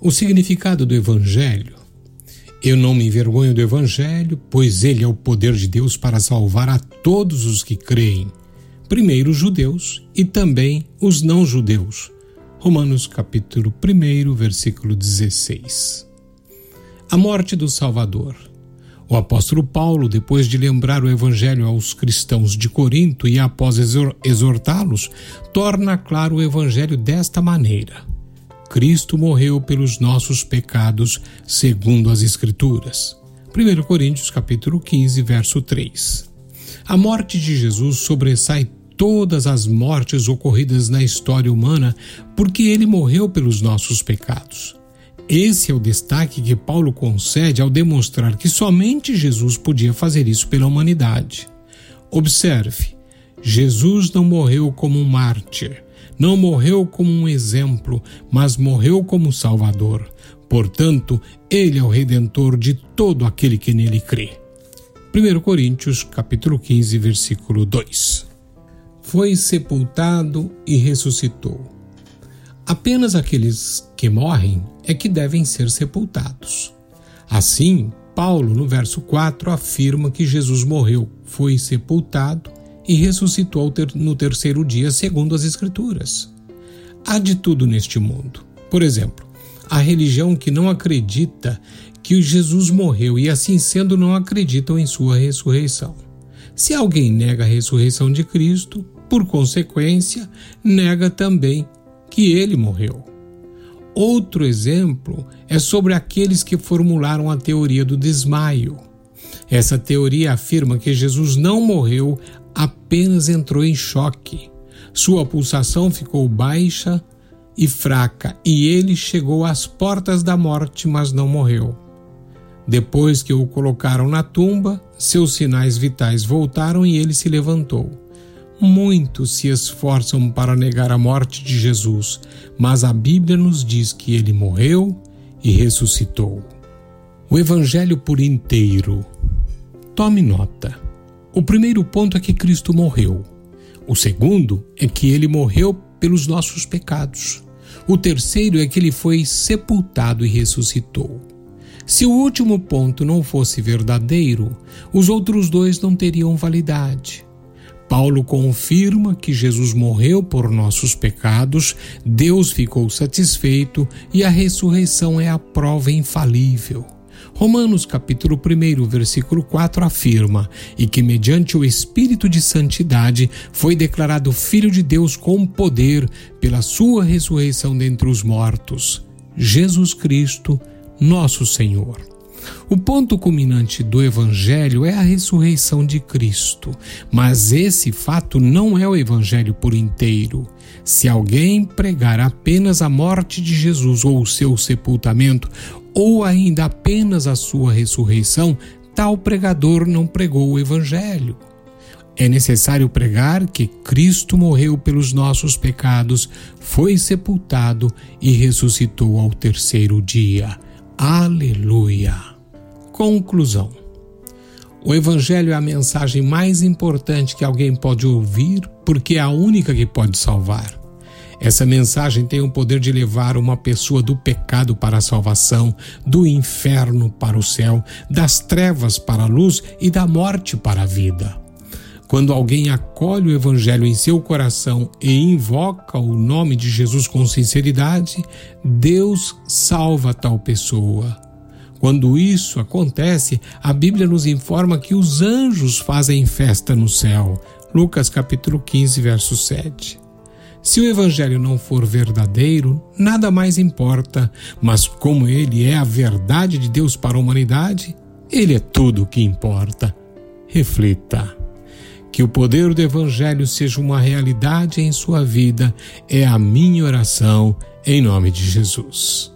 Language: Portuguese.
O significado do Evangelho. Eu não me envergonho do Evangelho, pois ele é o poder de Deus para salvar a todos os que creem, primeiro os judeus e também os não-judeus. Romanos capítulo 1, versículo 16. A morte do Salvador. O apóstolo Paulo, depois de lembrar o evangelho aos cristãos de Corinto e após exortá-los, torna claro o evangelho desta maneira: Cristo morreu pelos nossos pecados, segundo as Escrituras. 1 Coríntios capítulo 15, verso 3. A morte de Jesus sobressai todas as mortes ocorridas na história humana, porque ele morreu pelos nossos pecados. Esse é o destaque que Paulo concede ao demonstrar que somente Jesus podia fazer isso pela humanidade. Observe, Jesus não morreu como um mártir, não morreu como um exemplo, mas morreu como Salvador. Portanto, ele é o redentor de todo aquele que nele crê. 1 Coríntios, capítulo 15, versículo 2. Foi sepultado e ressuscitou. Apenas aqueles que morrem é que devem ser sepultados. Assim, Paulo, no verso 4, afirma que Jesus morreu, foi sepultado e ressuscitou no terceiro dia, segundo as Escrituras. Há de tudo neste mundo. Por exemplo, a religião que não acredita que Jesus morreu e, assim sendo, não acreditam em sua ressurreição. Se alguém nega a ressurreição de Cristo, por consequência, nega também que ele morreu. Outro exemplo é sobre aqueles que formularam a teoria do desmaio. Essa teoria afirma que Jesus não morreu, apenas entrou em choque. Sua pulsação ficou baixa e fraca e ele chegou às portas da morte, mas não morreu. Depois que o colocaram na tumba, seus sinais vitais voltaram e ele se levantou. Muitos se esforçam para negar a morte de Jesus, mas a Bíblia nos diz que ele morreu e ressuscitou. O Evangelho por inteiro. Tome nota. O primeiro ponto é que Cristo morreu. O segundo é que ele morreu pelos nossos pecados. O terceiro é que ele foi sepultado e ressuscitou. Se o último ponto não fosse verdadeiro, os outros dois não teriam validade. Paulo confirma que Jesus morreu por nossos pecados, Deus ficou satisfeito e a ressurreição é a prova infalível. Romanos capítulo 1, versículo 4 afirma: "E que mediante o espírito de santidade foi declarado filho de Deus com poder pela sua ressurreição dentre os mortos, Jesus Cristo, nosso Senhor." O ponto culminante do Evangelho é a ressurreição de Cristo, mas esse fato não é o Evangelho por inteiro. Se alguém pregar apenas a morte de Jesus ou o seu sepultamento, ou ainda apenas a sua ressurreição, tal pregador não pregou o Evangelho. É necessário pregar que Cristo morreu pelos nossos pecados, foi sepultado e ressuscitou ao terceiro dia. Aleluia! Conclusão: O Evangelho é a mensagem mais importante que alguém pode ouvir porque é a única que pode salvar. Essa mensagem tem o poder de levar uma pessoa do pecado para a salvação, do inferno para o céu, das trevas para a luz e da morte para a vida. Quando alguém acolhe o Evangelho em seu coração e invoca o nome de Jesus com sinceridade, Deus salva tal pessoa. Quando isso acontece, a Bíblia nos informa que os anjos fazem festa no céu. Lucas capítulo 15, verso 7. Se o evangelho não for verdadeiro, nada mais importa, mas como ele é a verdade de Deus para a humanidade, ele é tudo o que importa. Reflita. Que o poder do evangelho seja uma realidade em sua vida é a minha oração em nome de Jesus.